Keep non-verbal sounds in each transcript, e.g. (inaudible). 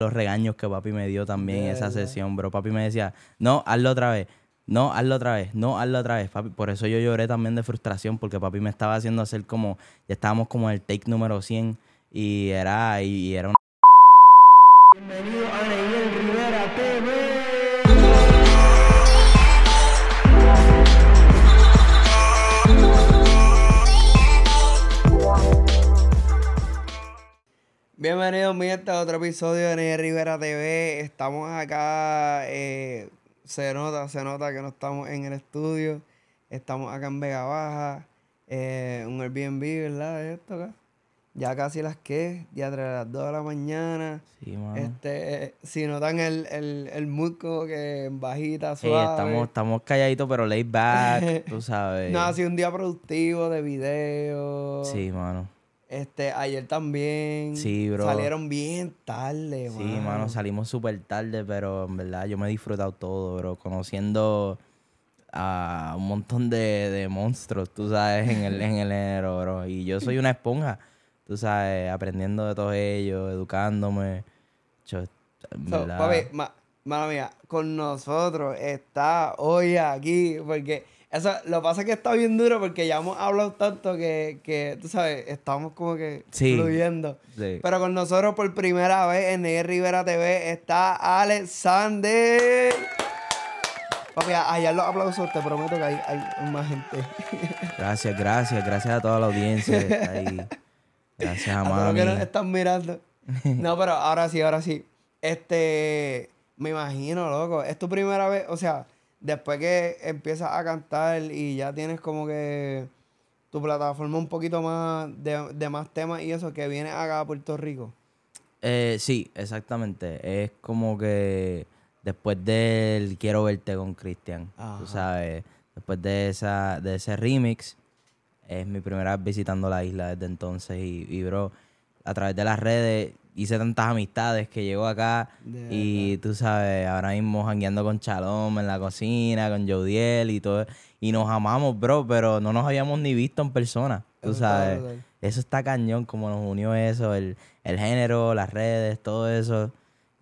los regaños que papi me dio también en esa sesión, bro. Papi me decía, no, hazlo otra vez. No, hazlo otra vez. No, hazlo otra vez. Papi, por eso yo lloré también de frustración, porque papi me estaba haciendo hacer como, ya estábamos como en el take número 100 y era, y, y era una... Bienvenido a Bienvenidos, mi a otro episodio de Neyel Rivera TV. Estamos acá, eh, se nota, se nota que no estamos en el estudio. Estamos acá en Vega Baja, eh, un Airbnb, ¿verdad? Esto acá. Ya casi las que, ya entre las 2 de la mañana. Sí, mano. Este, eh, si notan el, el, el mood como que en bajita, Sí, suave. estamos, estamos calladitos, pero laid back, tú (laughs) sabes. No, ha sido un día productivo de video. Sí, mano. Este, ayer también. Sí, bro. Salieron bien tarde, Sí, mano, salimos súper tarde, pero en verdad yo me he disfrutado todo, bro. Conociendo a un montón de, de monstruos, tú sabes, en el, en el género, bro. Y yo soy una esponja, tú sabes, aprendiendo de todos ellos, educándome. Yo, en So, verdad, papi, ma, mala mía, con nosotros está hoy aquí, porque eso, lo que pasa es que está bien duro porque ya hemos hablado tanto que, que tú sabes, estamos como que Sí. fluyendo. sí. Pero con nosotros por primera vez en Ney Rivera TV está Alexander. Papi, allá los aplausos, te prometo que hay, hay más gente. (laughs) Gracias, gracias, gracias a toda la audiencia que está ahí. (laughs) Gracias a A todos los mami. que nos están mirando. (laughs) No, pero ahora sí, ahora sí. Este, me imagino, loco. Es tu primera vez, o sea, después que empiezas a cantar y ya tienes como que tu plataforma un poquito más de, de más temas y eso, que vienes acá a Puerto Rico. Eh, sí, exactamente. Es como que después del Quiero verte con Cristian, tú sabes, después de esa de ese remix, es mi primera vez visitando la isla desde entonces y, y bro, a través de las redes hice tantas amistades que llego acá y tú sabes, ahora mismo jangueando con Chalom en la cocina, con Jodiel y todo, y nos amamos, bro, pero no nos habíamos ni visto en persona, tú Eso está sabes. brutal. Eso está cañón, como nos unió eso, el, el género, las redes, todo eso.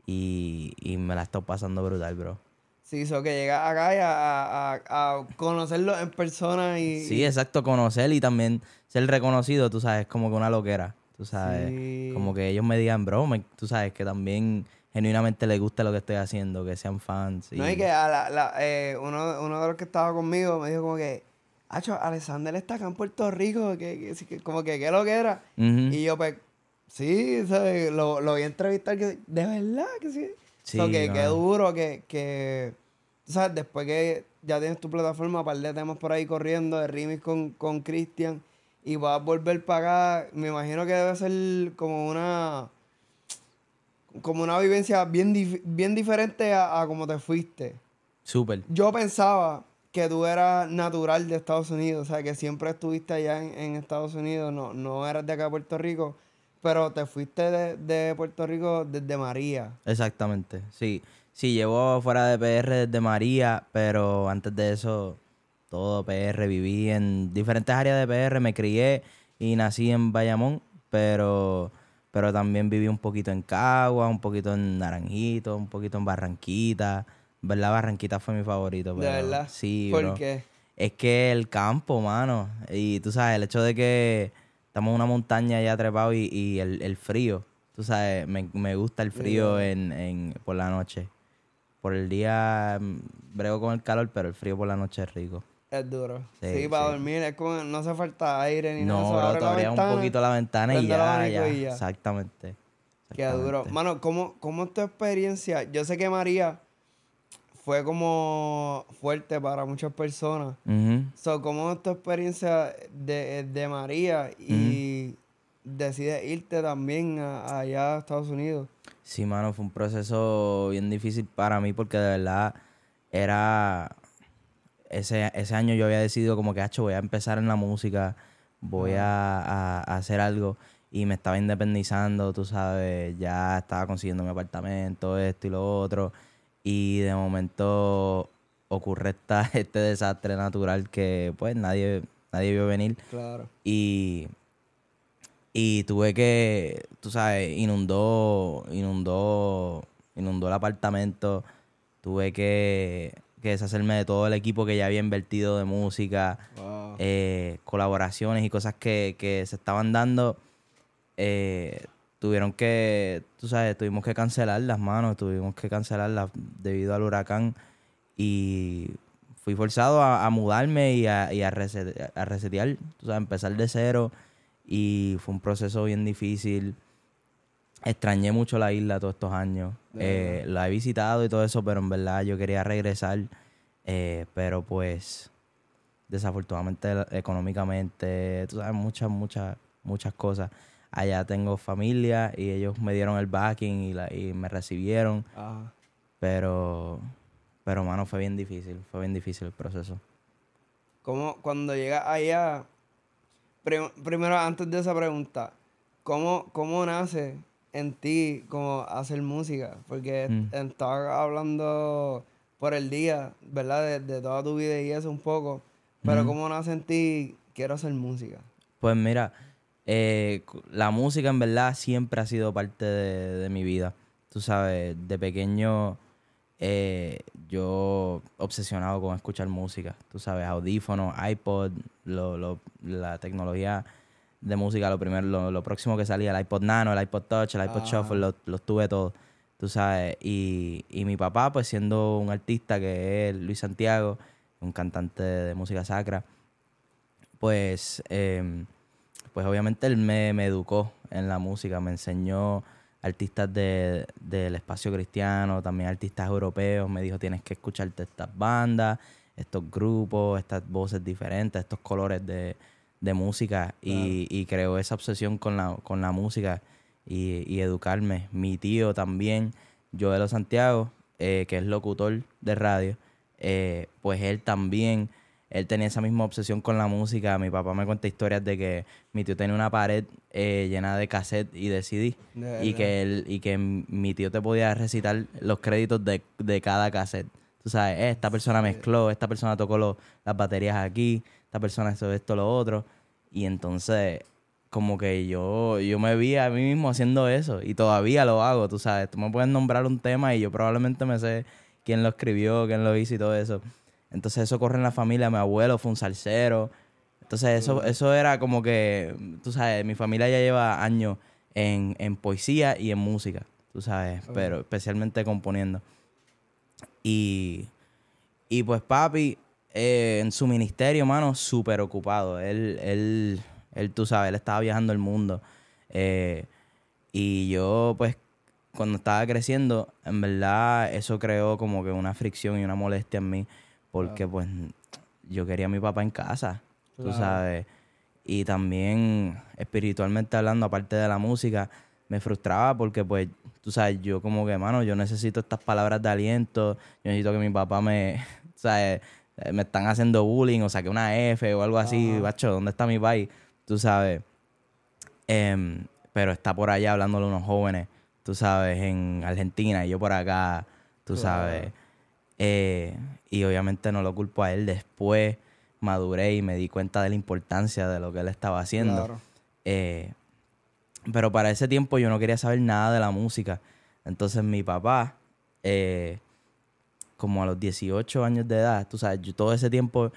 Y, y me la estoy pasando brutal, bro. Sí, eso que llegas acá y a, a, a- a conocerlo en persona y... Sí, exacto, conocer y también ser reconocido, tú sabes, como que una loquera. Tú sabes, Sí. como que ellos me digan, bro, me- tú sabes, que también genuinamente les gusta lo que estoy haciendo, que sean fans. No, y que a la, la- eh, uno, uno de los que estaba conmigo me dijo como que, Acho, Alexander está acá en Puerto Rico, que, que- que- como que qué lo que era. Y yo, pues, sí, ¿sabes? Lo, lo a entrevistar, que de verdad que sí. Sí, So, que, no. que duro, que, que, sabes, después que ya tienes tu plataforma, par de temas por ahí corriendo, de remix con, con Christian, y vas a volver para acá, me imagino que debe ser como una, como una vivencia bien, dif- bien diferente a, a como te fuiste. Súper. Yo pensaba que tú eras natural de Estados Unidos, o sea, que siempre estuviste allá en, en Estados Unidos, no, no eras de acá de Puerto Rico, pero te fuiste de, de Puerto Rico desde María. Exactamente, sí. Sí, llevo fuera de PR desde María, pero antes de eso, todo PR, viví en diferentes áreas de PR, me crié y nací en Bayamón, pero, pero también viví un poquito en Cagua, un poquito en Naranjito, un poquito en Barranquita. ¿Verdad? Barranquita fue mi favorito. ¿De verdad? Sí, ¿Por bro. qué? Es que el campo, mano. Y tú sabes, el hecho de que estamos en una montaña ya trepado y, y el, el frío. Tú sabes, me, me gusta el frío en, en, por la noche. Por el día mm, brego con el calor, pero el frío por la noche es rico. Es duro. Sí, Sí, para sí. dormir es como, no hace falta aire ni nada. No, bro, abre te abrías un poquito la ventana y ya, ya. y ya. Exactamente. Qué duro. Mano, ¿cómo, ¿cómo es tu experiencia? Yo sé que María fue como fuerte para muchas personas. So, ¿Cómo es tu experiencia de, de María y decides irte también a- allá a Estados Unidos? Sí, mano, fue un proceso bien difícil para mí porque de verdad era... Ese, ese año yo había decidido como que, hacho, voy a empezar en la música, voy a, a- a hacer algo y me estaba independizando, tú sabes, ya estaba consiguiendo mi apartamento, esto y lo otro y de momento ocurre esta, (laughs) este desastre natural que pues nadie, nadie vio venir Claro. y, Y tuve que, tú sabes, inundó, inundó, inundó el apartamento. Tuve que, que deshacerme de todo el equipo que ya había invertido de música, Wow. eh, colaboraciones y cosas que, que se estaban dando. eh, tuvieron que, tú sabes, tuvimos que cancelarlas, manos, tuvimos que cancelarlas debido al huracán. Y fui forzado a, a mudarme y a, y a, reset- a resetear, tú sabes, empezar de cero. Y fue un proceso bien difícil. Extrañé mucho la isla todos estos años. Eh, la he visitado y todo eso, pero en verdad yo quería regresar. Eh, pero pues, desafortunadamente, económicamente, tú sabes, muchas, muchas, muchas cosas. Allá tengo familia y ellos me dieron el backing y, la, y me recibieron. Ajá. Pero, pero, mano, fue bien difícil. Fue bien difícil el proceso. ¿Cómo, cuando llegas allá, prim- primero antes de esa pregunta, ¿cómo, cómo nace en ti como hacer música? Porque Mm. hablando por el día, ¿verdad? De, de toda tu vida y eso un poco, pero. ¿cómo nace en ti quiero hacer música? Pues mira, eh, la música en verdad siempre ha sido parte de, de mi vida. Tú sabes, de pequeño eh, yo obsesionado con escuchar música. Tú sabes, audífonos, iPod, lo, lo- la tecnología de música, lo primero, lo, lo próximo que salía, el iPod Nano, el iPod Touch, el iPod Ah. Shuffle, los, los tuve todos. Tú sabes, y, y mi papá, pues siendo un artista que es Luis Santiago, un cantante de música sacra, pues, em, pues obviamente él me, me educó en la música, me enseñó artistas de- del espacio cristiano, también artistas europeos, me dijo tienes que escucharte estas bandas, estos grupos, estas voces diferentes, estos colores de, de música y, y creó esa obsesión con la, con la música y, y educarme. Mi tío también, Joelo Santiago, eh, que es locutor de radio, eh, pues él también, él tenía esa misma obsesión con la música. Mi papá me cuenta historias de que mi tío tenía una pared eh, llena de cassette y de CD y que, él, y que mi tío te podía recitar los créditos de, de cada cassette. Tú sabes, esta persona mezcló, esta persona tocó lo- las baterías aquí, persona hizo esto, lo otro. Y entonces, como que yo, yo me vi a mí mismo haciendo eso y todavía lo hago, tú sabes. Tú me puedes nombrar un tema y yo probablemente me sé quién lo escribió, quién lo hizo y todo eso. Entonces eso corre en la familia. Mi abuelo fue un salsero. Entonces eso, eso era como que, tú sabes, mi familia ya lleva años en, en poesía y en música, tú sabes, pero especialmente componiendo. Y, y pues papi, eh, en su ministerio, mano, súper ocupado. Él, él, él, tú sabes, él estaba viajando el mundo. Eh, y yo, pues, cuando estaba creciendo, en verdad, eso creó como que una fricción y una molestia en mí. Porque, pues, yo quería a mi papá en casa, tú Claro. sabes. Y también, espiritualmente hablando, aparte de la música, me frustraba porque, pues, tú sabes, yo como que, mano, yo necesito estas palabras de aliento. Yo necesito que mi papá me, (laughs) ¿sabes? Eh, Me están haciendo bullying o saque una F o algo así. Ajá. Bacho, ¿dónde está mi país? Tú sabes. Em, pero está por allá hablándole a unos jóvenes, tú sabes, en Argentina y yo por acá, tú Claro. sabes. Eh, y obviamente no lo culpo a él. Después maduré y me di cuenta de la importancia de lo que él estaba haciendo. Claro. Eh, pero para ese tiempo yo no quería saber nada de la música. Entonces mi papá, eh, como a los 18 años de edad, tú sabes, yo todo ese tiempo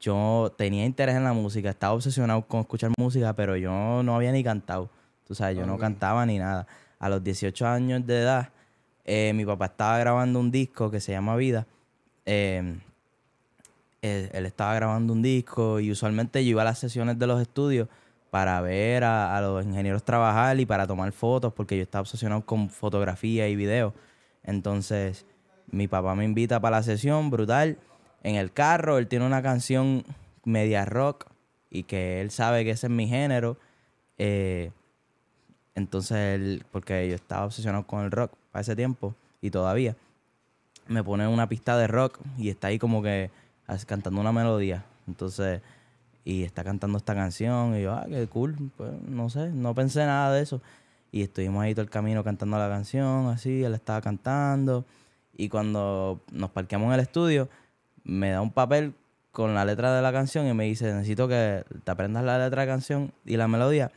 yo tenía interés en la música, estaba obsesionado con escuchar música, pero yo no había ni cantado. Tú sabes, yo no cantaba ni nada. A los 18 años de edad, eh, mi papá estaba grabando un disco que se llama Vida. Eh, él, él estaba grabando un disco y usualmente yo iba a las sesiones de los estudios para ver a, a los ingenieros trabajar y para tomar fotos porque yo estaba obsesionado con fotografía y video. Entonces, mi papá me invita para la sesión, brutal. En el carro, él tiene una canción media rock y que él sabe que ese es mi género. Eh, entonces, él, porque yo estaba obsesionado con el rock para ese tiempo y todavía, me pone una pista de rock y está ahí como que cantando una melodía. Entonces, y está cantando esta canción y yo, ah, qué cool. Pues no sé, no pensé nada de eso. Y estuvimos ahí todo el camino cantando la canción, así, él estaba cantando. Y cuando nos parqueamos en el estudio, me da un papel con la letra de la canción y me dice, necesito que te aprendas la letra de la canción y la melodía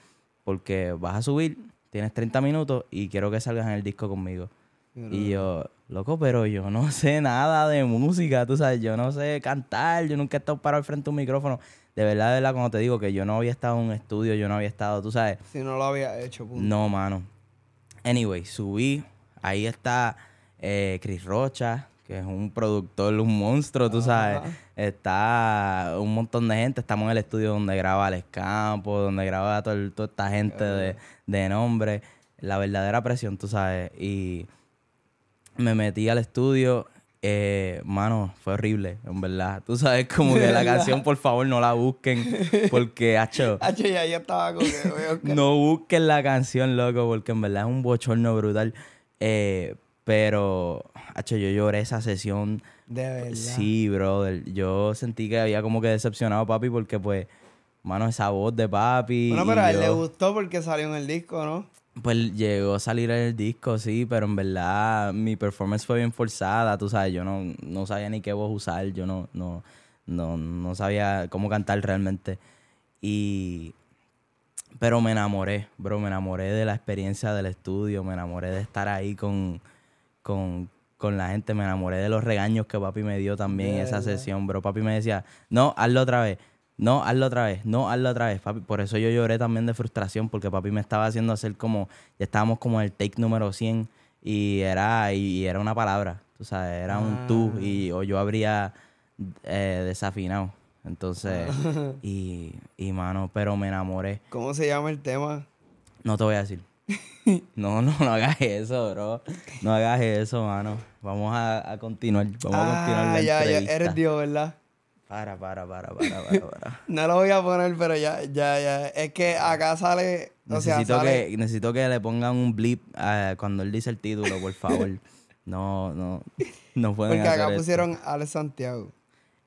porque vas a subir, tienes 30 minutos y quiero que salgas en el disco conmigo. Y yo, loco, pero yo no (laughs) sé nada de música, tú sabes, yo no sé cantar, yo nunca he estado parado al frente de un micrófono. De verdad, de verdad, cuando te digo que yo no había estado en un estudio, yo no había estado, tú sabes. Si no lo había hecho, punto. No, mano. Anyway, subí, ahí está eh, Chris Rocha, que es un productor, un monstruo, tú sabes. Ajá. Está un montón de gente. Estamos en el estudio donde graba Alex Campos, donde graba todo toda esta gente de, de nombre. La verdadera presión, tú sabes. Y me metí al estudio. eh, mano, fue horrible, en verdad. Tú sabes, (laughs) como que la canción, por favor, no la busquen. Porque, hacho, (laughs) Hacho, ya yo estaba con que- no busquen la canción, loco, porque en verdad es un bochorno brutal. Eh, pero, hacho, yo lloré esa sesión. De verdad. Sí, brother. Yo sentí que había como que decepcionado a papi porque, pues, mano, esa voz de papi. Bueno, pero a él le gustó porque salió en el disco, ¿no? Pues llegó a salir en el disco, sí, pero en verdad mi performance fue bien forzada, tú sabes, yo no, no sabía ni qué voz usar, yo no, no, no, no sabía cómo cantar realmente. Y pero me enamoré, bro, me enamoré de la experiencia del estudio, me enamoré de estar ahí con, con, con la gente, me enamoré de los regaños que papi me dio también en esa sesión, bro. Papi me decía, no, hazlo otra vez, no, hazlo otra vez, no, hazlo otra vez, papi. Por eso yo lloré también de frustración, porque papi me estaba haciendo hacer como, ya estábamos como en el take número 100 y era, y, era una palabra, tú sabes, era un tú Ah. y o yo habría eh, desafinado. Entonces, (laughs) y, y mano, pero me enamoré. ¿Cómo se llama el tema? No te voy a decir. (laughs) No, no, no hagas eso, bro. No hagas eso, mano. Vamos a, a continuar. Vamos a continuar ah, la ya, ya, entrevista. eres Dios, ¿verdad? Para, para, para, para, para, para. (laughs) No lo voy a poner, pero ya, ya, ya. Es que acá sale, o sea, necesito, sale... que, necesito que le pongan un blip eh, cuando él dice el título, por favor. No, no, no pueden Porque hacer acá esto. pusieron Alex Santiago.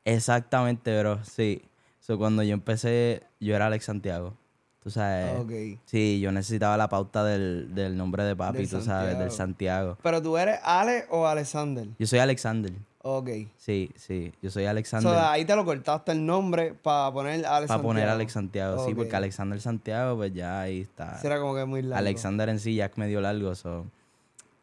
Exactamente, bro, sí. So, cuando yo empecé, yo era Alex Santiago. Tú sabes. Sí, yo necesitaba la pauta del, del nombre de papi, Del tú sabes, del Santiago. Pero tú eres Ale o Alexander. Yo soy Alexander. Ok. Sí, sí, yo soy So, Alexander. de ahí te lo cortaste el nombre para poner Alex Para poner. Alex Santiago, sí, porque Alexander Santiago, pues ya ahí está. Sí, era como que muy largo. Alexander en sí ya es medio largo, so.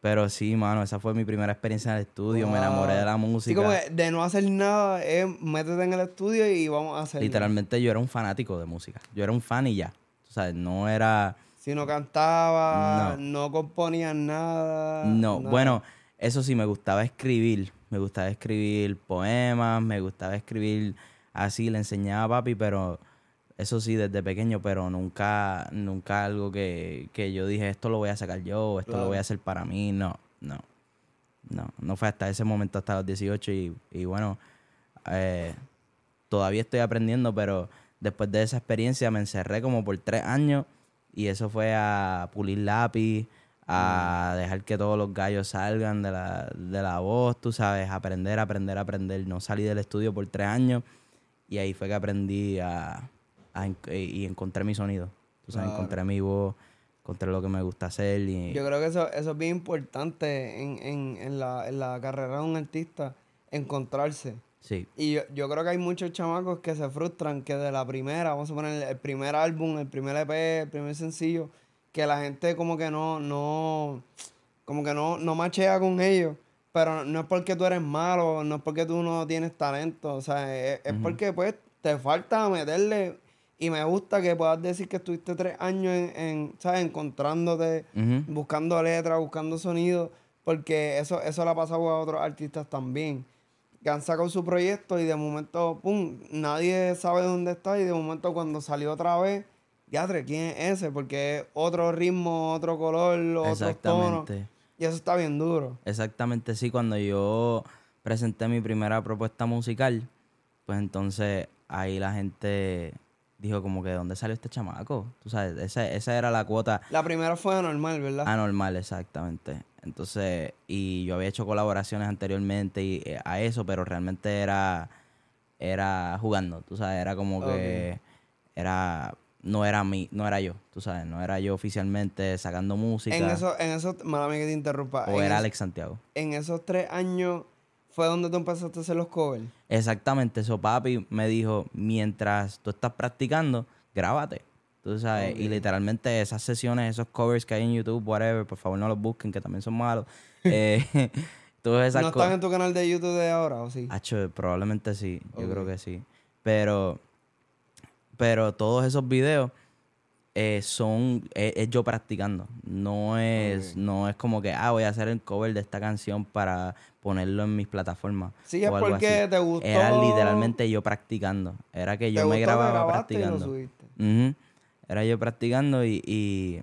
Pero sí, mano, esa fue mi primera experiencia en el estudio. Me enamoré de la Sí, música. como que de no hacer nada, es métete en el estudio y vamos a hacer. Literalmente yo era un fanático de música. Yo era un fan y ya. O sea, no era... Si no cantaba, no, componías nada. No, nada. bueno, eso sí, me gustaba escribir. Me gustaba escribir poemas, me gustaba escribir así, le enseñaba a papi, pero eso sí, desde pequeño, pero nunca, nunca algo que, que yo dije, esto lo voy a sacar yo, esto lo voy a hacer para mí. No, no. No, no fue hasta ese momento, hasta los 18 y, y bueno, eh, todavía estoy aprendiendo, pero después de esa experiencia me encerré como por tres años y eso fue a pulir lápiz, a dejar que todos los gallos salgan de la, de la voz, tú sabes, aprender, aprender, aprender. No salí del estudio por tres años y ahí fue que aprendí a, a en- y encontré mi sonido. Tú sabes, Claro. encontré mi voz, encontré lo que me gusta hacer y... Yo creo que eso, eso es bien importante en, en, en, la, en la carrera de un artista, encontrarse. Sí, Y yo, yo creo que hay muchos chamacos que se frustran que de la primera, vamos a poner el primer álbum, el primer EP, el primer sencillo, que la gente como que no, no, como que no, no machea con ellos. Pero no es porque tú eres malo, no es porque tú no tienes talento, o sea, es, es porque pues te falta meterle. Y me gusta que puedas decir que estuviste tres años en, en ¿sabes? Encontrándote, Ujú. buscando letras, buscando sonido, porque eso, eso le ha pasado a otros artistas también. Que han sacado su proyecto y de momento, pum, nadie sabe dónde está y de momento cuando salió otra vez, diatre, ¿quién es ese? Porque es otro ritmo, otro color, otro tono. exactamente. Y eso está bien duro. Exactamente, sí. Cuando yo presenté mi primera propuesta musical, pues entonces ahí la gente dijo como que, ¿dónde salió este chamaco? Tú sabes, esa, esa era la cuota La primera fue anormal, ¿verdad? anormal, exactamente. Entonces, y yo había hecho colaboraciones anteriormente y, eh, a eso, pero realmente era, era jugando, tú sabes, era como que, era, no era mí, no era yo, tú sabes, no era yo oficialmente sacando música, en eso, en eso, mala mía que te interrumpa. o era es- Alex Santiago. en esos tres años fue donde tú empezaste a hacer los covers. Exactamente, eso papi me dijo, mientras tú estás practicando, grábate. Tú sabes, y literalmente esas sesiones, esos covers que hay en YouTube, whatever, por favor no los busquen, que también son malos. (laughs) eh, (laughs) todas esas ¿No están en tu canal de YouTube de ahora o sí? Hacho, probablemente sí, yo creo que sí. Pero, pero todos esos videos eh, son, es, es yo practicando. No es, no es como que, ah, voy a hacer el cover de esta canción para ponerlo en mis plataformas. Sí, es porque así. te gustó. Era literalmente yo practicando. Era que yo me grababa grabaste y lo practicando. Era yo practicando y, y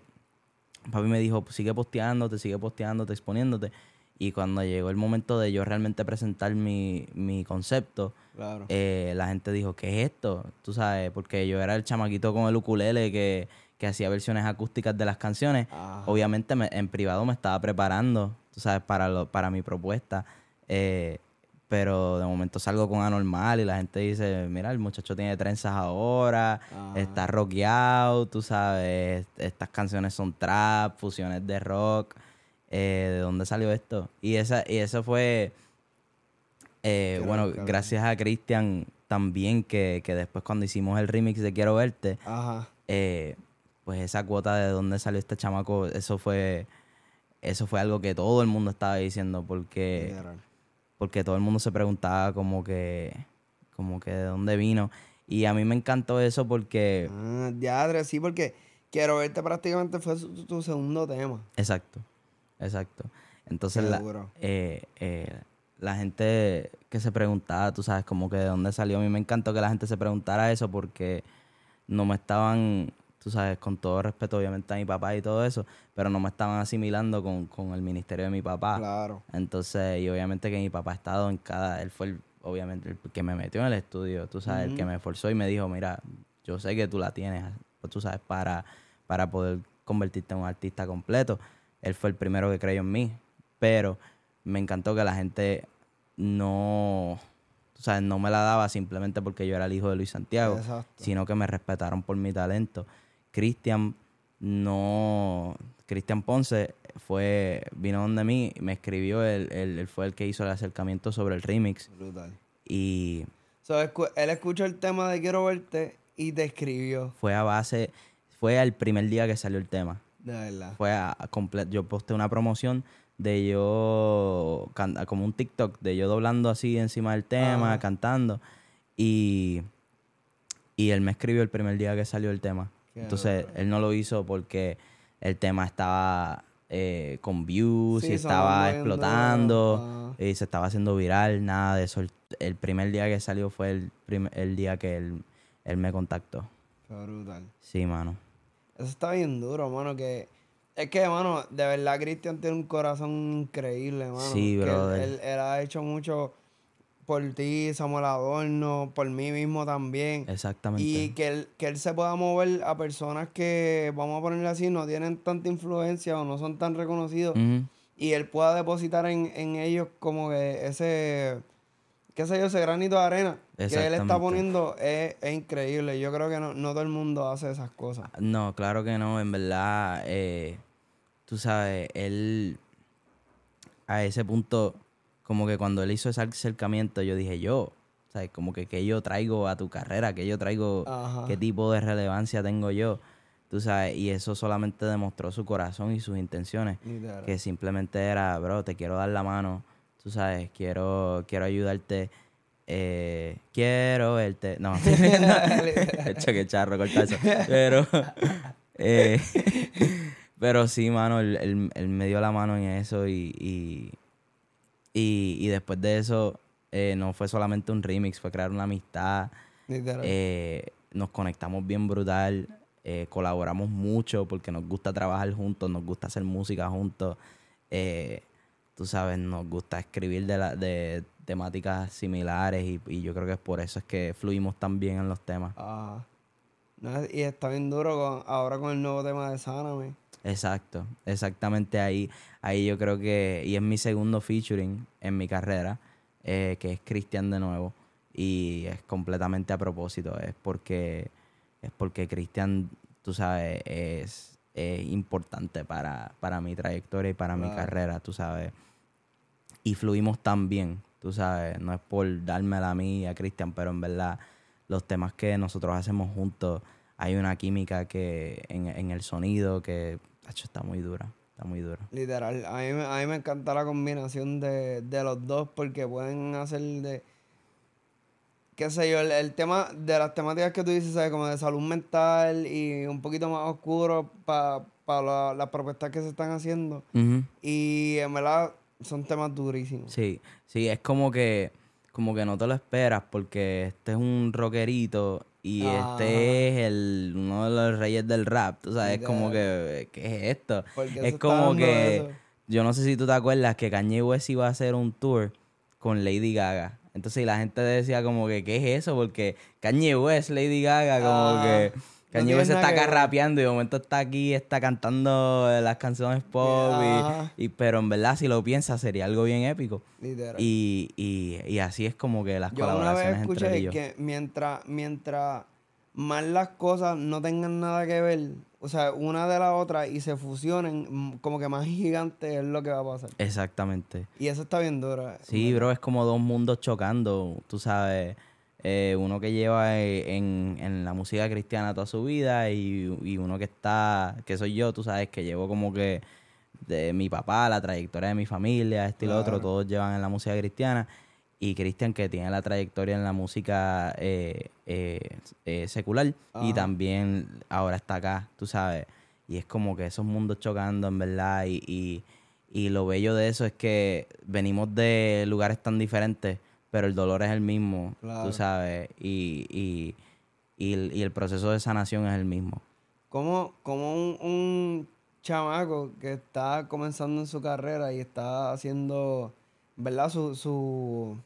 papi me dijo, sigue posteándote, sigue posteándote, exponiéndote. Y cuando llegó el momento de yo realmente presentar mi, mi concepto, Claro. eh, la gente dijo, ¿qué es esto? Tú sabes, porque yo era el chamaquito con el ukulele que, que hacía versiones acústicas de las canciones. Ajá. Obviamente me- en privado me estaba preparando, tú sabes, para, lo, para mi propuesta. Eh, pero de momento salgo con anormal y la gente dice, mira, el muchacho tiene trenzas ahora, Ajá. está rockeado, tú sabes, estas canciones son trap, fusiones de rock. eh, ¿De dónde salió esto? Y, esa, y eso fue, eh, bueno, gracias a Cristian también, que, que después cuando hicimos el remix de Quiero Verte, Ajá. eh, pues esa cuota de dónde salió este chamaco, eso fue, eso fue algo que todo el mundo estaba diciendo, porque. Porque todo el mundo se preguntaba como que, como que de dónde vino. Y a mí me encantó eso porque, Ah, diadre, sí, porque quiero verte prácticamente fue su- tu, segundo tema. exacto, exacto. Entonces la, eh, eh, la gente que se preguntaba, tú sabes, como que de dónde salió. A mí me encantó que la gente se preguntara eso porque no me estaban, tú sabes, con todo respeto obviamente a mi papá y todo eso, pero no me estaban asimilando con, con el ministerio de mi papá. Claro. Entonces, y obviamente que mi papá ha estado en cada, él fue el- obviamente el que me metió en el estudio, tú sabes, el que me esforzó y me dijo, mira, yo sé que tú la tienes, pues, tú sabes, para, para poder convertirte en un artista completo. Él fue el primero que creyó en mí, pero me encantó que la gente no, tú sabes, no me la daba simplemente porque yo era el hijo de Luis Santiago, Exacto. sino que me respetaron por mi talento. Cristian no, Cristian Ponce fue, vino donde mí, me escribió, él, él- él fue el que hizo el acercamiento sobre el remix Brutal. y So, él escuchó el tema de Quiero verte y te escribió. fue a base, fue al primer día que salió el tema. De verdad. Fue a, a yo posté una promoción de yo, como un TikTok, de yo doblando así encima del tema, Ajá. cantando. Y, y él me escribió el primer día que salió el tema. Entonces, él no lo hizo porque el tema estaba eh, con views Sí, y estaba explotando y se estaba haciendo viral, nada de eso. El, el primer día que salió fue el, el día que él, él me contactó. Qué brutal. Sí, mano. Eso está bien duro, mano, que... Es que, mano, de verdad Cristian tiene un corazón increíble, mano. Sí, Que él- brother. Él, él ha hecho mucho por ti, Samuel Adorno, por mí mismo también. Exactamente. Y que él, que él se pueda mover a personas que, vamos a ponerle así, no tienen tanta influencia o no son tan reconocidos. Y él pueda depositar en, en ellos como que ese, qué sé yo, ese granito de arena que él está poniendo es, es increíble. Yo creo que no, no todo el mundo hace esas cosas. No, claro que no. En verdad, eh, tú sabes, él a ese punto, como que cuando él hizo ese acercamiento, yo dije, yo, ¿sabes? Como que qué yo traigo a tu carrera, qué yo traigo, Ajá. qué tipo de relevancia tengo yo, tú sabes. Y eso solamente demostró su corazón y sus intenciones, Literal. que simplemente era, bro, te quiero dar la mano, tú sabes, quiero, quiero ayudarte. Eh, quiero verte. No, (laughs) hecho que charro corta eso. Pero, (laughs) eh, (laughs) pero sí, mano, él, él- él me dio la mano en eso y, y, y, y después de eso eh, no fue solamente un remix, fue crear una amistad. Eh, nos conectamos bien brutal, eh, colaboramos mucho porque nos gusta trabajar juntos, nos gusta hacer música juntos. eh, tú sabes, nos gusta escribir de, la, de temáticas similares y, y yo creo que es por eso es que fluimos tan bien en los temas. Ajá. No, y está bien duro con, ahora con el nuevo tema de Sáname. Exacto, exactamente ahí. Ahí yo creo que, y es mi segundo featuring en mi carrera, eh, que es Cristian de nuevo. Y es completamente a propósito, es porque, es porque Cristian, tú sabes, es, es importante para, para mi trayectoria y para mi carrera, tú sabes. Y fluimos tan bien, tú sabes, no es por dármela a mí y a Cristian, pero en verdad los temas que nosotros hacemos juntos hay una química que en, en el sonido que tacho, está muy dura. Está muy dura. Literal. A mí, me- a mí me encanta la combinación de, de los dos porque pueden hacer de. qué sé yo, el, el tema de las temáticas que tú dices, ¿sabes? Como de salud mental y un poquito más oscuro para las propuestas que se están haciendo. Y en verdad son temas durísimos. Sí, sí, es como que, como que no te lo esperas porque este es un rockerito y este es el, uno de los reyes del rap, tú sabes, es como que, ¿qué es esto? Es como que, eso. yo no sé si tú te acuerdas que Kanye West iba a hacer un tour con Lady Gaga. Entonces y la gente decía como que, ¿qué es eso? Porque Kanye West, Lady Gaga, como Ah, que... Kanye West está acá rapeando y de momento está aquí, está cantando eh, las canciones pop. y- pero en verdad, si lo piensas, sería algo bien épico. Literal. Y, y, y así es como que las Yo una vez colaboraciones entre escuché ellos. que mientras, mientras más las cosas no tengan nada que ver, o sea, una de la otra y se fusionen, como que más gigante es lo que va a pasar. Exactamente. Y eso está bien duro. Sí, bro, es como dos mundos chocando, tú sabes. Eh, uno que lleva eh, en, en la música cristiana toda su vida y, y uno que está, que soy yo, tú sabes, que llevo como que de mi papá, la trayectoria de mi familia, esto y lo otro, todos llevan en la música cristiana. Y Cristian que tiene la trayectoria en la música eh, secular y también ahora está acá, tú sabes. Y es como que esos mundos chocando, en verdad. Y, y, y lo bello de eso es que venimos de lugares tan diferentes, pero el dolor es el mismo, Claro. tú sabes. Y, y, y, el, y el proceso de sanación es el mismo. Como, como un, un chamaco que está comenzando en su carrera y está haciendo, ¿verdad? Su, su,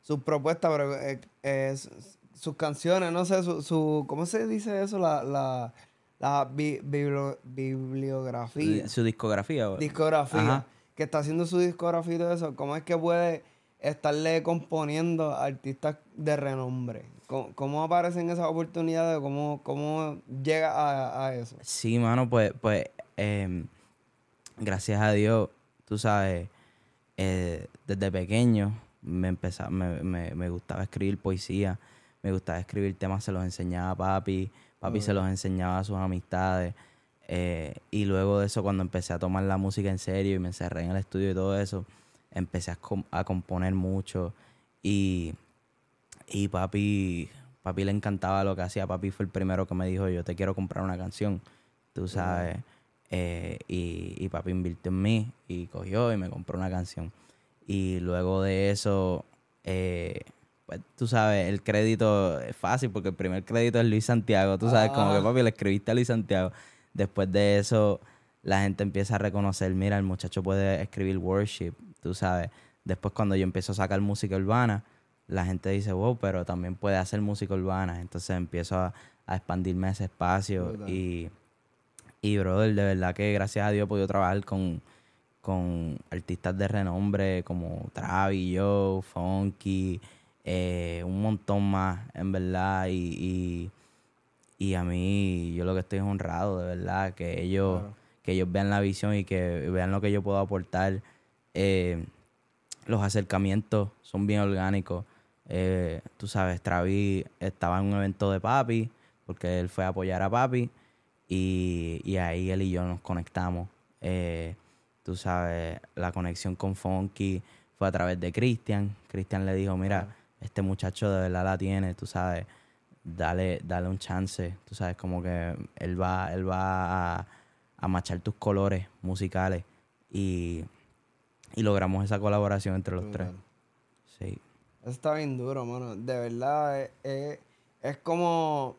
sus propuestas, pero, eh, eh, su- sus canciones, no sé, su, su, ¿cómo se dice eso? La, la, la bi- bibliografía. Su discografía. discografía, Ajá. que está haciendo su discografía y todo eso, ¿cómo es que puede estarle componiendo a artistas de renombre? ¿Cómo, cómo aparecen esas oportunidades? ¿Cómo, cómo llega a, a eso? Sí, mano, pues, pues em, gracias a Dios, tú sabes, eh, desde pequeño me, empezaba, me, me, me gustaba escribir poesía, me gustaba escribir temas, se los enseñaba a papi, papi se los enseñaba a sus amistades. eh, y luego de eso, cuando empecé a tomar la música en serio y me encerré en el estudio y todo eso, empecé a, com- a componer mucho. Y, y papi, papi le encantaba lo que hacía. Papi fue el primero que me dijo, yo te quiero comprar una canción, tú sabes. Eh, y, y papi invirtió en mí y cogió y me compró una canción. Y luego de eso, eh, pues tú sabes, el crédito es fácil porque el primer crédito es Luis Santiago. Tú sabes, como que Ah. papi le escribiste a Luis Santiago. Después de eso, la gente empieza a reconocer, mira, el muchacho puede escribir worship, tú sabes. Después cuando yo empiezo a sacar música urbana, la gente dice, wow, pero también puede hacer música urbana. Entonces empiezo a, a expandirme ese espacio y, y, brother, de verdad que gracias a Dios he podido trabajar con, con artistas de renombre como Travis, yo, Funky, eh, un montón más, en verdad. Y, y, y a mí, yo lo que estoy es honrado, de verdad, que ellos, Claro. que ellos vean la visión y que vean lo que yo puedo aportar. Eh, los acercamientos son bien orgánicos. Eh, tú sabes, Travis estaba en un evento de papi, porque él fue a apoyar a papi, y, y ahí él y yo nos conectamos. Eh, tú sabes, la conexión con Funky fue a través de Cristian. Cristian le dijo, mira, este muchacho de verdad la tiene, tú sabes, dale, dale un chance. Tú sabes, como que él va, él va a, a machar tus colores musicales. Y, y logramos esa colaboración entre los tres. Sí. Eso está bien duro, mano. De verdad, es, es- es como,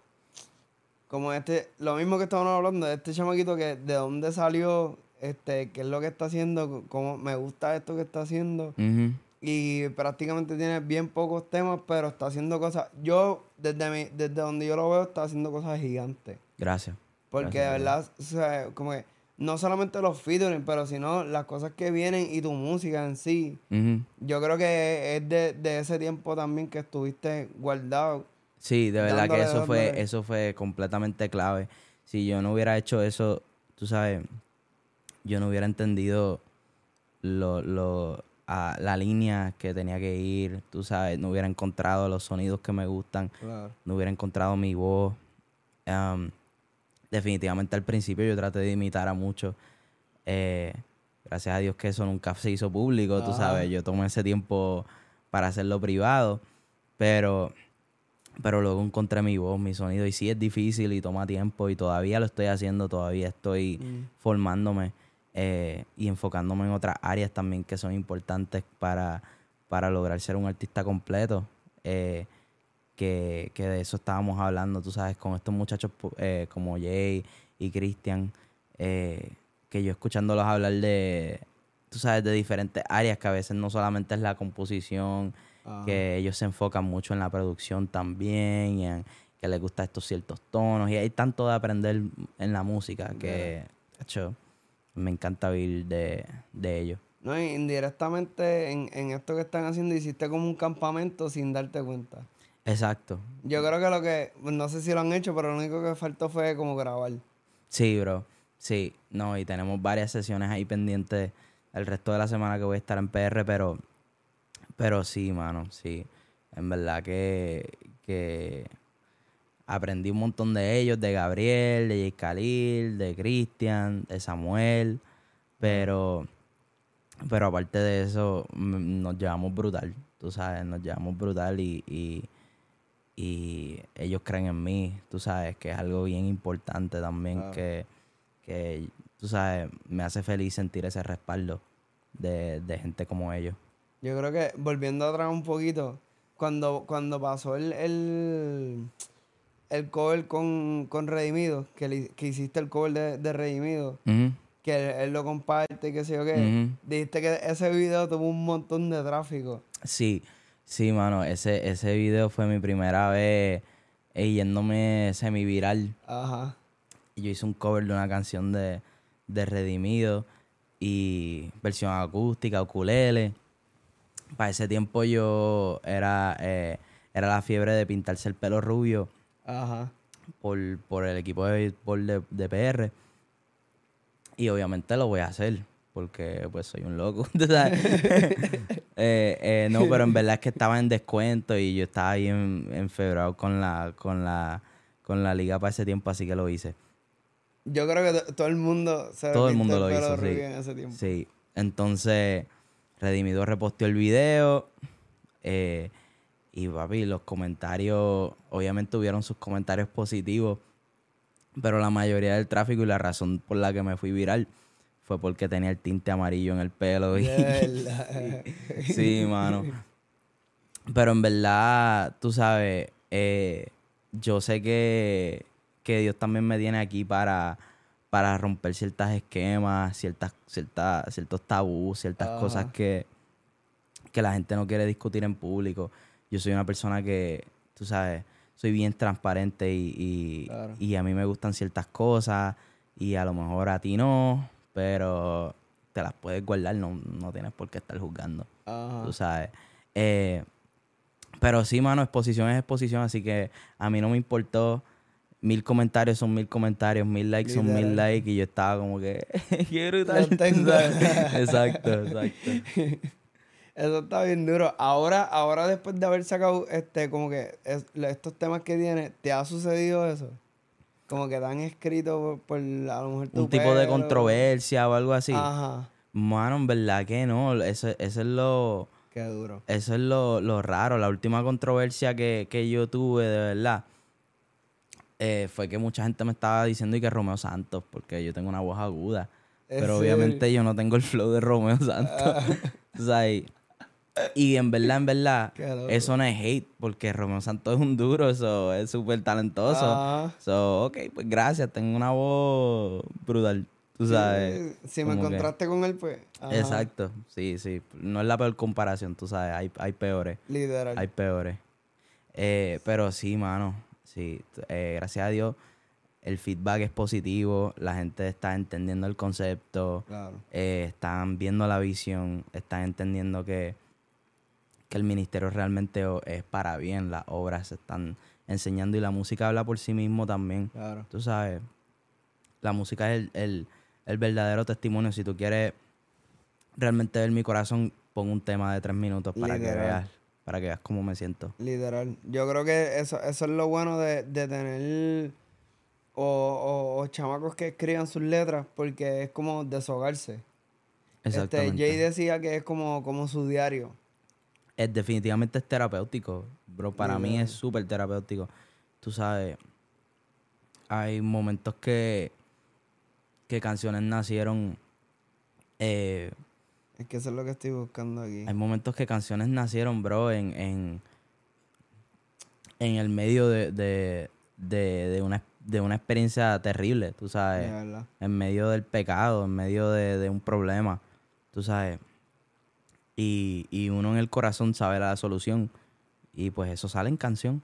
como este, lo mismo que estábamos hablando, de este chamaquito que de dónde salió, este, qué es lo que está haciendo, cómo me gusta esto que está haciendo. Ujú. Y prácticamente tiene bien pocos temas, pero está haciendo cosas. Yo, desde mi, desde donde yo lo veo, está haciendo cosas gigantes. Gracias. Porque Gracias, de verdad, o sea, como que no solamente los featuring, pero sino las cosas que vienen y tu música en sí. Yo creo que es de, de ese tiempo también que estuviste guardado. Sí, de verdad que Dándole, eso fue, eso fue completamente clave. Si yo no hubiera hecho eso, tú sabes, yo no hubiera entendido lo, lo, a la línea que tenía que ir, tú sabes, no hubiera encontrado los sonidos que me gustan, Claro. no hubiera encontrado mi voz. Um, definitivamente al principio yo traté de imitar a muchos. Eh, gracias a Dios que eso nunca se hizo público, tú sabes. Yo tomé ese tiempo para hacerlo privado, pero, pero luego encontré mi voz, mi sonido. Y sí es difícil y toma tiempo y todavía lo estoy haciendo, todavía estoy Mm. formándome eh, y enfocándome en otras áreas también que son importantes para, para lograr ser un artista completo. Eh, que, que de eso estábamos hablando, tú sabes, con estos muchachos eh, como Jay y Christian, eh, que yo escuchándolos hablar de, tú sabes, de diferentes áreas, que a veces no solamente es la composición, Ajá. que ellos se enfocan mucho en la producción también, y en que les gustan estos ciertos tonos, y hay tanto de aprender en la música que, hecho, me encanta vivir de, de ellos. No, indirectamente en, en esto que están haciendo hiciste como un campamento sin darte cuenta. Exacto. Yo creo que lo que, no sé si lo han hecho, pero lo único que faltó fue como grabar. Sí, bro. Sí, no, y tenemos varias sesiones ahí pendientes el resto de la semana que voy a estar en PR, pero, pero sí, mano, sí. En verdad que, que aprendí un montón de ellos, de Gabriel, de Jay Khalil, de Cristian, de Samuel, pero, pero aparte de eso, nos llevamos brutal, tú sabes, nos llevamos brutal y, y, y ellos creen en mí, tú sabes, que es algo bien importante también, que, que, tú sabes, me hace feliz sentir ese respaldo de, de gente como ellos. Yo creo que, volviendo atrás un poquito, cuando, cuando pasó el, el, el cover con, con Redimido, que, le- que hiciste el cover de, de Redimido, que él, él lo comparte y qué sé yo qué, dijiste que ese video tuvo un montón de tráfico. Sí, sí, mano, ese, ese video fue mi primera vez eh, yéndome semi-viral. Ajá. Y yo hice un cover de una canción de, de Redimido y versión acústica, ukulele. Para ese tiempo yo era, eh, era la fiebre de pintarse el pelo rubio Ajá. por, por el equipo de béisbol de, de PR. Y obviamente lo voy a hacer, porque pues soy un loco. (laughs) ¿tú sabes? (laughs) Eh, eh, no, pero en verdad es que estaba en descuento y yo estaba ahí en, en febrero con la, con la, con la liga para ese tiempo, así que lo hice. Yo creo que to- todo el mundo se Todo el mundo lo hizo, sí. en ese tiempo. Sí. Entonces, Redimido reposteó el video. eh, y papi, los comentarios, obviamente tuvieron sus comentarios positivos. Pero la mayoría del tráfico y la razón por la que me fui viral fue porque tenía el tinte amarillo en el pelo. Y, (laughs) sí, mano. Pero en verdad, tú sabes, eh, yo sé que, que Dios también me tiene aquí para, para romper ciertas esquemas, ciertas, ciertas, ciertos tabús, ciertas Ajá. cosas que, que la gente no quiere discutir en público. Yo soy una persona que, tú sabes, soy bien transparente y, y, Claro. y a mí me gustan ciertas cosas y a lo mejor a ti no, pero te las puedes guardar, no, no tienes por qué estar juzgando Ajá. tú sabes. Eh, pero sí, mano, exposición es exposición, así que a mí no me importó. Mil comentarios son mil comentarios, mil likes son mil likes, y yo estaba como que, (laughs) qué brutal. (laughs) Exacto, exacto. Eso está bien duro. Ahora, ahora después de haber sacado este, como que es- estos temas que tienes, ¿te ha sucedido eso? Como que te han escrito por, por a lo mejor tu Un tipo de controversia o algo así. Ajá. Mano, en verdad que no. Eso, eso es lo. Qué duro. Eso es lo, lo raro. La última controversia que, que yo tuve, de verdad, eh, fue que mucha gente me estaba diciendo y que Romeo Santos, porque yo tengo una voz aguda. ¿En Pero obviamente yo no tengo el flow de Romeo (laughs) Santos. Tú sabes, y en verdad, en verdad, eso no es hate, porque Romeo Santos es un duro, eso es súper talentoso. Ajá. So, ok, pues gracias, tengo una voz brutal, tú sabes. Sí, Si me que- encontraste con él, pues. ajá. Exacto, sí, sí. No es la peor comparación, tú sabes, hay, hay peores, Literal. hay peores. Eh, pero sí, mano, sí. eh, gracias a Dios, el feedback es positivo, la gente está entendiendo el concepto, Claro. eh, están viendo la visión, están entendiendo que, que el ministerio realmente es para bien, las obras se están enseñando y la música habla por sí mismo también. Claro. Tú sabes, la música es el, el- el verdadero testimonio. Si tú quieres realmente ver mi corazón, pon un tema de tres minutos para que veas, para que veas cómo me siento. Literal. Yo creo que eso, eso es lo bueno de, de tener o, o, chamacos que escriban sus letras porque es como deshogarse. Este, Exactamente. Jay decía que es como, como su diario. Es definitivamente es terapéutico, bro. Para mí es súper terapéutico. Tú sabes, hay momentos que, que canciones nacieron, eh, Es que eso es lo que estoy buscando aquí. hay momentos que canciones nacieron, bro, en, en, en el medio de, de, de, de una, de una experiencia terrible, tú sabes. en medio del pecado, en medio de, de un problema, tú sabes. Y, y uno en el corazón sabe la solución. Y pues eso sale en canción.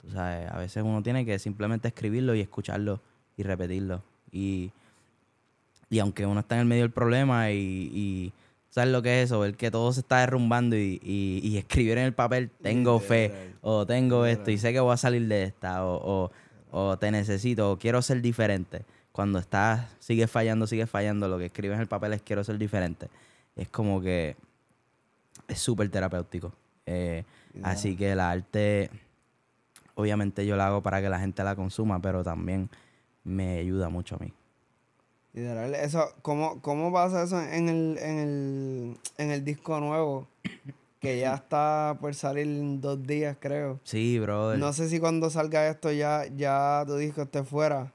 Tú sabes, a veces uno tiene que simplemente escribirlo y escucharlo y repetirlo. Y, y aunque uno está en el medio del problema y, y ¿sabes lo que es eso? Ver que todo se está derrumbando y, y, y escribir en el papel, tengo fe, o tengo esto y sé que voy a salir de esta, o, o, o te necesito, o quiero ser diferente. Cuando estás, sigues fallando, sigues fallando, lo que escribes en el papel es quiero ser diferente. Es como que es súper terapéutico. Eh, Así que la arte, obviamente yo la hago para que la gente la consuma, pero también me ayuda mucho a mí. Literal, eso, ¿cómo, ¿cómo pasa eso en el, en el, en el disco nuevo? Que ya está por salir en dos días, creo. Sí, brother. No sé si cuando salga esto ya, ya tu disco esté fuera.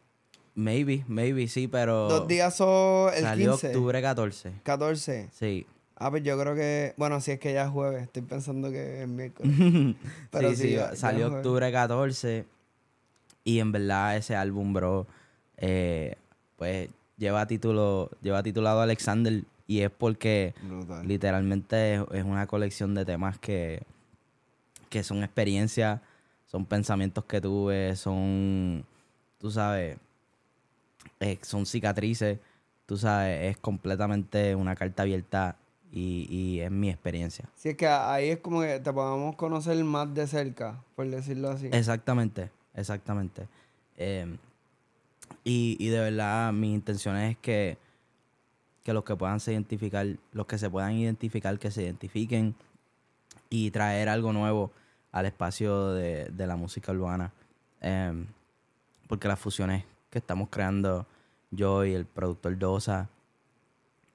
Maybe, maybe, sí, pero Dos días son el salió 15, octubre 14. 14. Sí. Ah, pues yo creo que, bueno, si es que ya es jueves, estoy pensando que es miércoles. (laughs) Pero sí, sí, sí, ya- ya salió octubre 14 y en verdad ese álbum, bro, eh, pues lleva título, lleva titulado Alexander y es porque Brutal. literalmente es, es una colección de temas que, que son experiencias, son pensamientos que tuve, son, tú sabes, eh, son cicatrices, tú sabes, es completamente una carta abierta y, y es mi experiencia. Sí, es que ahí es como que te podamos conocer más de cerca, por decirlo así. Exactamente, exactamente. Eh, y, y de verdad, mi intención es que, que los que puedan se identificar, los que se puedan identificar, que se identifiquen y traer algo nuevo al espacio de, de la música urbana. Eh, porque las fusiones que estamos creando, yo y el productor Dosa,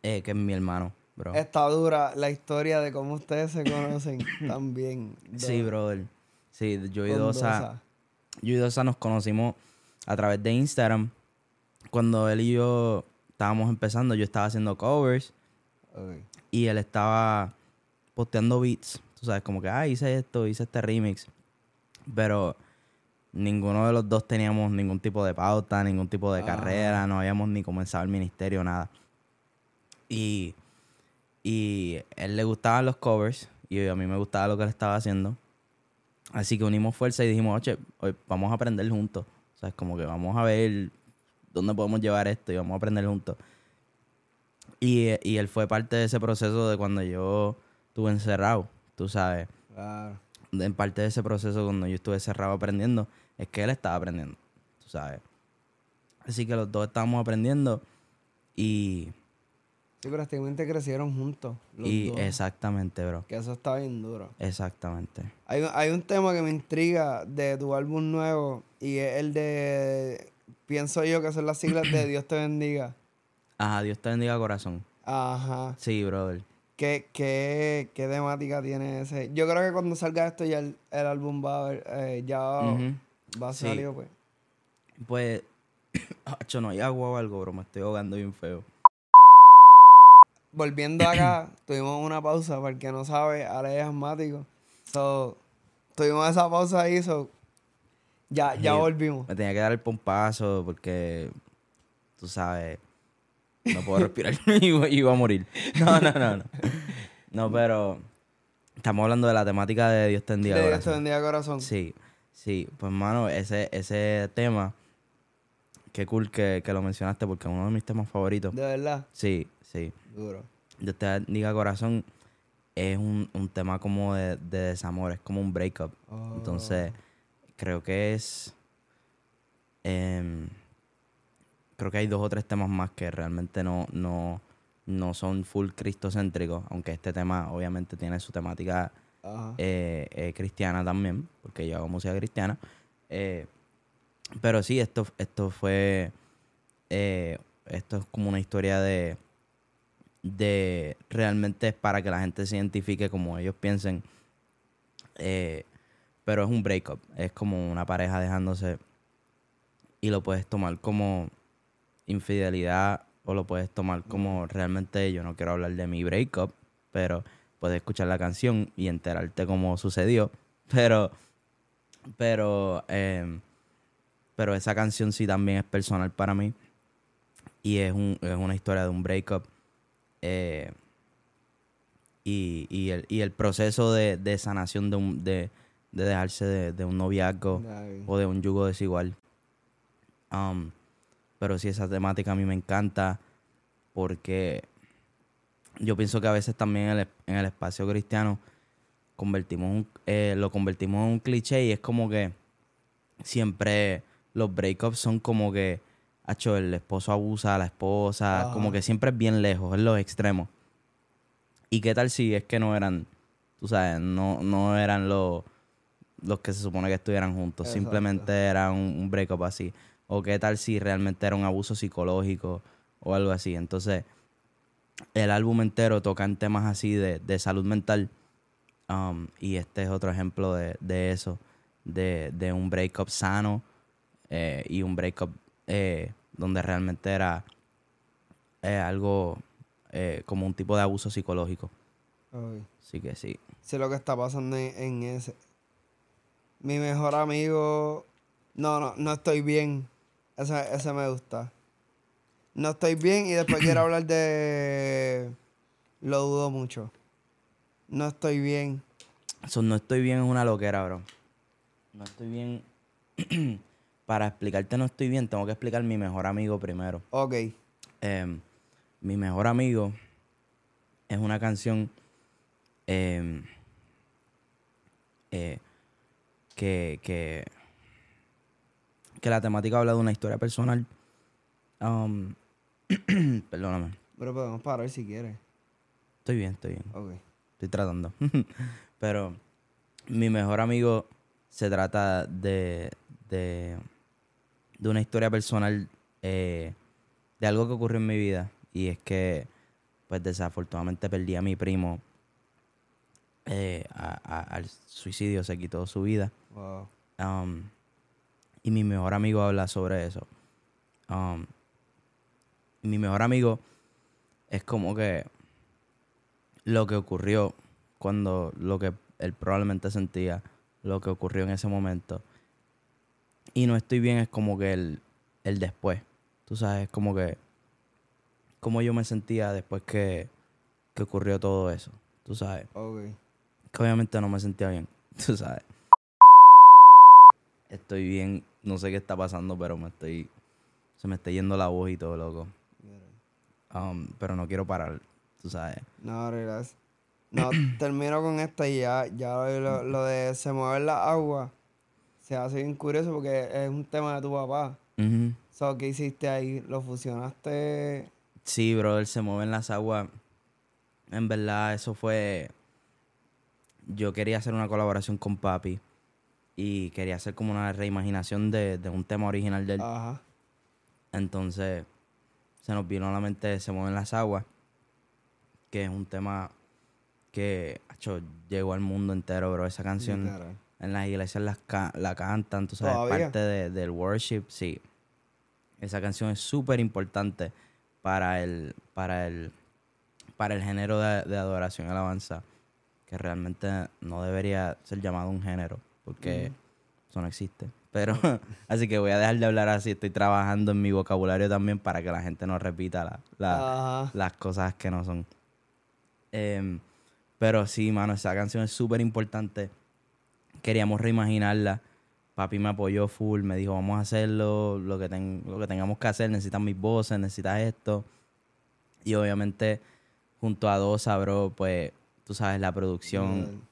eh, que es mi hermano, bro. Está dura la historia de cómo ustedes se conocen (coughs) también. Sí, brother. Sí, yo y Dosa. Yo y Dosa nos conocimos a través de Instagram. Cuando él y yo estábamos empezando, yo estaba haciendo covers Ok. y él estaba posteando beats. Tú sabes, como que, ah, hice esto, hice este remix. Pero ninguno de los dos teníamos ningún tipo de pauta, ningún tipo de Ajá. carrera, no habíamos ni comenzado el ministerio, nada. Y, y él le gustaban los covers y a mí me gustaba lo que él estaba haciendo. Así que unimos fuerza y dijimos, oye, hoy vamos a aprender juntos. O sea, es como que vamos a ver dónde podemos llevar esto y vamos a aprender juntos. Y, y él fue parte de ese proceso de cuando yo estuve encerrado, tú sabes. Claro. En parte de ese proceso cuando yo estuve cerrado aprendiendo, es que él estaba aprendiendo, tú sabes. Así que los dos estábamos aprendiendo y, Sí, prácticamente crecieron juntos. Los y dos. exactamente, bro. Que eso está bien duro. Exactamente. Hay, hay un tema que me intriga de tu álbum nuevo y es el de. Pienso yo que son las siglas de Dios te bendiga. Ajá, Dios te bendiga corazón. Ajá. Sí, brother. ¿Qué, qué, qué temática tiene ese? Yo creo que cuando salga esto ya el, el álbum va a haber, eh, ya Ujú. va a Sí. salir, pues. Pues, (coughs) hacho, no hay agua o algo, bro. Me estoy ahogando bien feo. Volviendo acá, tuvimos una pausa, para el que no sabe, Ale es asmático. So, tuvimos esa pausa ahí, so, ya, ya volvimos. Me tenía que dar el pompazo porque, tú sabes, no puedo respirar (laughs) y iba- a morir. No, no, no, no. No, pero estamos hablando de la temática de Dios te bendiga De Dios te corazón. bendiga corazón. Sí, sí. Pues, mano, ese, ese tema, qué cool que, que lo mencionaste porque es uno de mis temas favoritos. De verdad, Sí, sí. Duro. Dios te bendiga corazón es un, un tema como de, de desamor, es como un breakup. Oh. Entonces, creo que es. em, creo que hay dos o tres temas más que realmente no, no, no son full cristocéntricos, aunque este tema obviamente tiene su temática eh, eh, cristiana también, porque yo hago música cristiana. Eh, Pero sí, esto, esto fue. esto es como una historia de. De. Realmente es para que la gente se identifique como ellos piensen. Eh, pero es un breakup. Es como una pareja dejándose. Y lo puedes tomar como infidelidad. O lo puedes tomar como realmente. Yo no quiero hablar de mi breakup. Pero puedes escuchar la canción y enterarte cómo sucedió. Pero. Pero. eh, pero esa canción sí también es personal para mí. Y es, un, es una historia de un breakup. Eh, y, y, el, y el proceso de, de sanación de, un, de, de dejarse de, de un noviazgo o de un yugo desigual. Um, pero sí, esa temática a mí me encanta porque yo pienso que a veces también en el, en el espacio cristiano convertimos un- eh, lo convertimos en un cliché y es como que siempre los breakups son como que hacho, el esposo abusa a la esposa, como que siempre es bien lejos, en los extremos. ¿Y qué tal si es que no eran, tú sabes, no, no eran los, los que se supone que estuvieran juntos, Exacto. simplemente era un, un breakup así? ¿O qué tal si realmente era un abuso psicológico o algo así? Entonces, el álbum entero toca en temas así de, de salud mental. um, y este es otro ejemplo de, de eso, de, de un breakup sano eh, y un breakup eh, donde realmente era eh, algo eh, como un tipo de abuso psicológico. Así que sí. sé lo que está pasando en, en ese. Mi mejor amigo. No, no, no estoy bien. Ese, ese me gusta. No estoy bien y después quiero hablar de. Lo dudo mucho. No estoy bien. So, no estoy bien es una loquera, bro. No estoy bien. (clears throat) Para explicarte no estoy bien, tengo que explicar mi mejor amigo primero. Ok. Em, mi mejor amigo es una canción em, eh, que, que, que la temática habla de una historia personal. Um, (clears throat) perdóname. Pero podemos parar si quieres. Estoy bien, estoy bien. Ok. Estoy tratando. (laughs) Pero mi mejor amigo se trata de, de, de una historia personal eh, de algo que ocurrió en mi vida. Y es que, pues desafortunadamente perdí a mi primo eh, a- a- al suicidio, se quitó su vida. Wow. Um, y mi mejor amigo habla sobre eso. Um, mi mejor amigo es como que lo que ocurrió cuando lo que él probablemente sentía, lo que ocurrió en ese momento. Y no estoy bien es como que el, el después. Tú sabes, como que como yo me sentía después que, que ocurrió todo eso. Tú sabes Ok. que obviamente no me sentía bien, (laughs) tú sabes. Estoy bien, no sé qué está pasando, pero me estoy, se me está yendo la voz y todo, loco. Um, pero no quiero parar, tú sabes. No, relax. No, (clears throat) termino con esta y ya, ya lo, lo de se mueve la agua se hace bien curioso porque es un tema de tu papá. So, ¿Qué hiciste ahí? ¿Lo fusionaste? Sí, brother, se mueven las aguas. En verdad, eso fue. Yo quería hacer una colaboración con papi y quería hacer como una reimaginación de, de un tema original del. Ajá. Entonces, se nos vino a la mente Se mueven las aguas, que es un tema que acho, llegó al mundo entero, bro. Esa canción Literal. En las iglesias las ca- la cantan, tú sabes, ¿Todavía? parte de- del worship, sí. Esa canción es súper importante para el, para el, para el género de, de adoración y alabanza, que realmente no debería ser llamado un género, porque eso no existe. Pero, (laughs) así que voy a dejar de hablar así, estoy trabajando en mi vocabulario también para que la gente no repita la, la- Ajá. las cosas que no son. Em, pero sí, mano, esa canción es súper importante. Queríamos reimaginarla. Papi me apoyó full, me dijo, vamos a hacerlo, lo que, ten- lo que tengamos que hacer, necesitas mis voces, necesitas esto. Y obviamente, junto a Dosa, bro, pues, tú sabes, la producción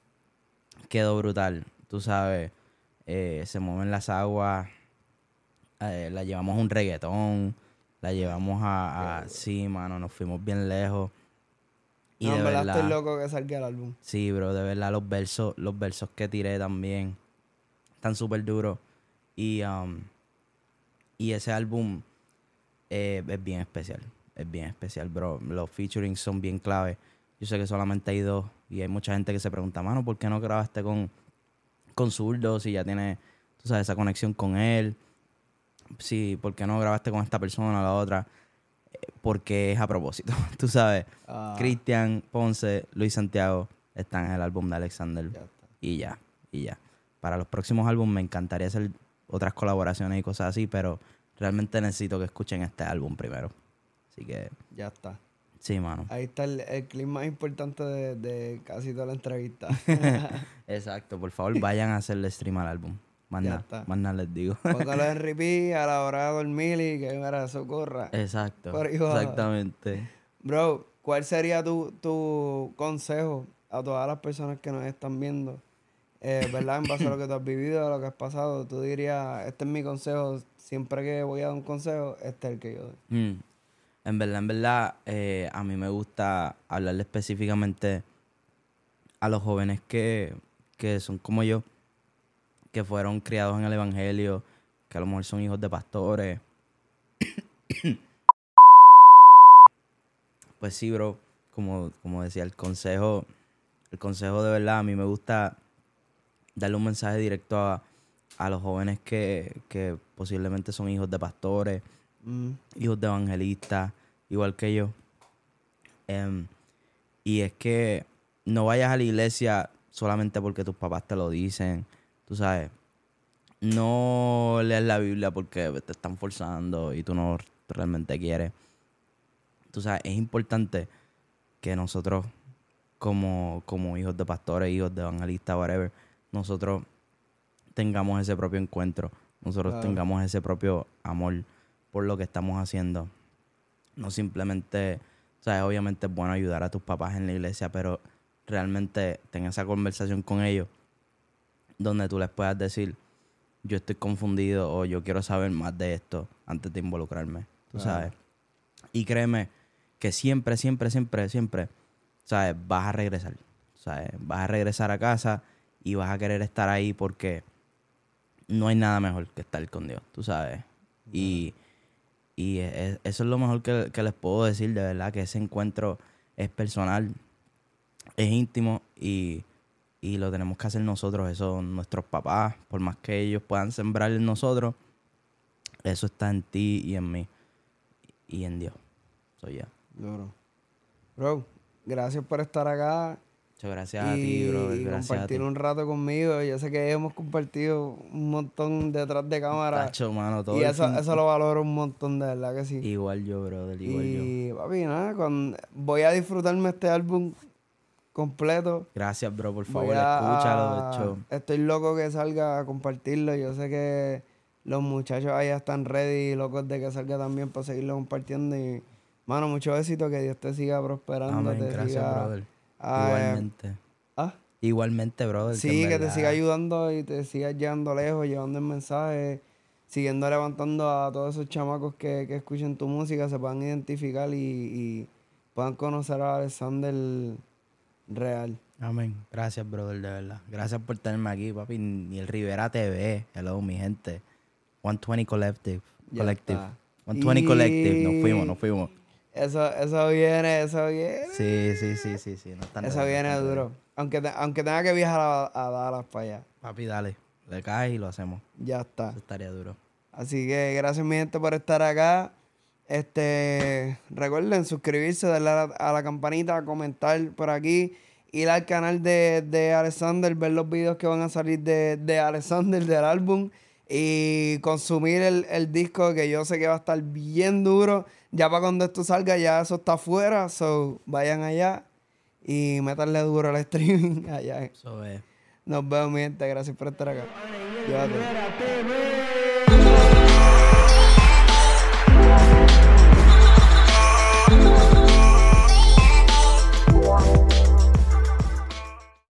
quedó brutal. Tú sabes, eh, se mueven las aguas, eh, la llevamos a un reggaetón, la llevamos a, a- Sí, mano, nos fuimos bien lejos. Y no, de en verdad verdad, estoy loco que salga el álbum. sí, bro, de verdad los versos, los versos que tiré también están súper duros. Y, um, Y ese álbum eh, es bien especial. Es bien especial, bro. Los featuring son bien clave. Yo sé que solamente hay dos. Y hay mucha gente que se pregunta, mano, ¿por qué no grabaste con, con Zurdo si ya tiene, tú sabes, esa conexión con él? Sí, ¿por qué no grabaste con esta persona o la otra? Porque es a propósito. (laughs) tú sabes, Ah, Cristian, Ponce, Luis Santiago están en el álbum de Alexander. ya. Y ya, y ya. Para los próximos álbumes me encantaría hacer otras colaboraciones y cosas así, pero realmente necesito que escuchen este álbum primero. Así que, Ya está. sí, mano. Ahí está el, el clip más importante de, de casi toda la entrevista. (laughs) (laughs) Exacto, por favor vayan a hacerle stream al álbum. Más Ya nada, está. más nada les digo. Póngalo en repeat a la hora de dormir y que mira, socorra. Exacto, exactamente. Bro, ¿cuál sería tu, tu consejo a todas las personas que nos están viendo? Eh, ¿Verdad? En base a lo que tú has vivido, a lo que has pasado, tú dirías, este es mi consejo, siempre que voy a dar un consejo, este es el que yo doy. Mm. En verdad, en verdad, eh, a mí me gusta hablarle específicamente a los jóvenes que, que son como yo, que fueron criados en el Evangelio, que a lo mejor son hijos de pastores. (coughs) pues sí, bro, como, como decía, el consejo, el consejo de verdad, a mí me gusta darle un mensaje directo a, a los jóvenes que, que posiblemente son hijos de pastores, Mm, hijos de evangelistas, igual que yo. Em, y es que no vayas a la iglesia solamente porque tus papás te lo dicen, tú sabes. No leas la Biblia porque te están forzando y tú no realmente quieres. Tú sabes, es importante que nosotros, como, como hijos de pastores, hijos de evangelistas, whatever, nosotros tengamos ese propio encuentro, nosotros Claro. tengamos ese propio amor por lo que estamos haciendo. No simplemente, o sea, obviamente es bueno ayudar a tus papás en la iglesia, pero realmente ten esa conversación con ellos donde tú les puedas decir, yo estoy confundido o yo quiero saber más de esto antes de involucrarme, tú Claro. sabes. Y créeme que siempre, siempre, siempre, siempre, ¿sabes? Vas a regresar, ¿sabes? Vas a regresar a casa y vas a querer estar ahí porque no hay nada mejor que estar con Dios, tú sabes. Y, y eso es lo mejor que, que les puedo decir, de verdad, que ese encuentro es personal, es íntimo y, y lo tenemos que hacer nosotros, eso nuestros papás, por más que ellos puedan sembrar en nosotros, eso está en ti y en mí y en Dios. Soy ya. Bro, gracias por estar acá. Muchas gracias a y, ti, bro. y Gracias a ti. compartir un rato conmigo. Yo sé que hemos compartido un montón detrás de cámara. Tacho, mano, todo y eso, fin- eso lo valoro un montón, de verdad que sí. Igual yo, brother, igual yo. y papi, nada, con- voy a disfrutarme este álbum completo. Gracias, bro, por favor, a- escúchalo, de hecho. Estoy loco que salga a compartirlo. Yo sé que los muchachos allá están ready, locos de que salga también para seguirlo compartiendo. Y, mano, mucho éxito, que Dios te siga prosperando. Amén, te gracias, siga, brother. ah, Igualmente. ah, Igualmente, brother. sí, que te siga ayudando y te siga llevando lejos, llevando el mensaje, siguiendo levantando a todos esos chamacos que, que escuchen tu música, se puedan identificar y, y puedan conocer a Alexander real. Amén. Gracias, brother, de verdad. Gracias por tenerme aquí, papi. Ni el Rivera TV. Hello, mi gente. 120 Collective. Ya Collective. está. 120 Collective. Nos fuimos, nos fuimos. Eso, eso viene, eso viene. Sí, sí, sí, sí, sí. No están Eso viene duro. Aunque, te- aunque tenga que viajar a, a Dallas para allá. Papi, dale. Le caes y lo hacemos. Ya está. Eso estaría duro. Así que gracias mi gente por estar acá. Este, recuerden suscribirse, darle a la, a la campanita, comentar por aquí, ir al canal de, de Alexander, ver los videos que van a salir de, de Alexander del álbum y consumir el, el disco que yo sé que va a estar bien duro. Ya para cuando esto salga, ya eso está afuera, so vayan allá y métanle duro al streaming (laughs) allá. Eso es. Nos vemos mi gente, gracias por estar acá. Llévate.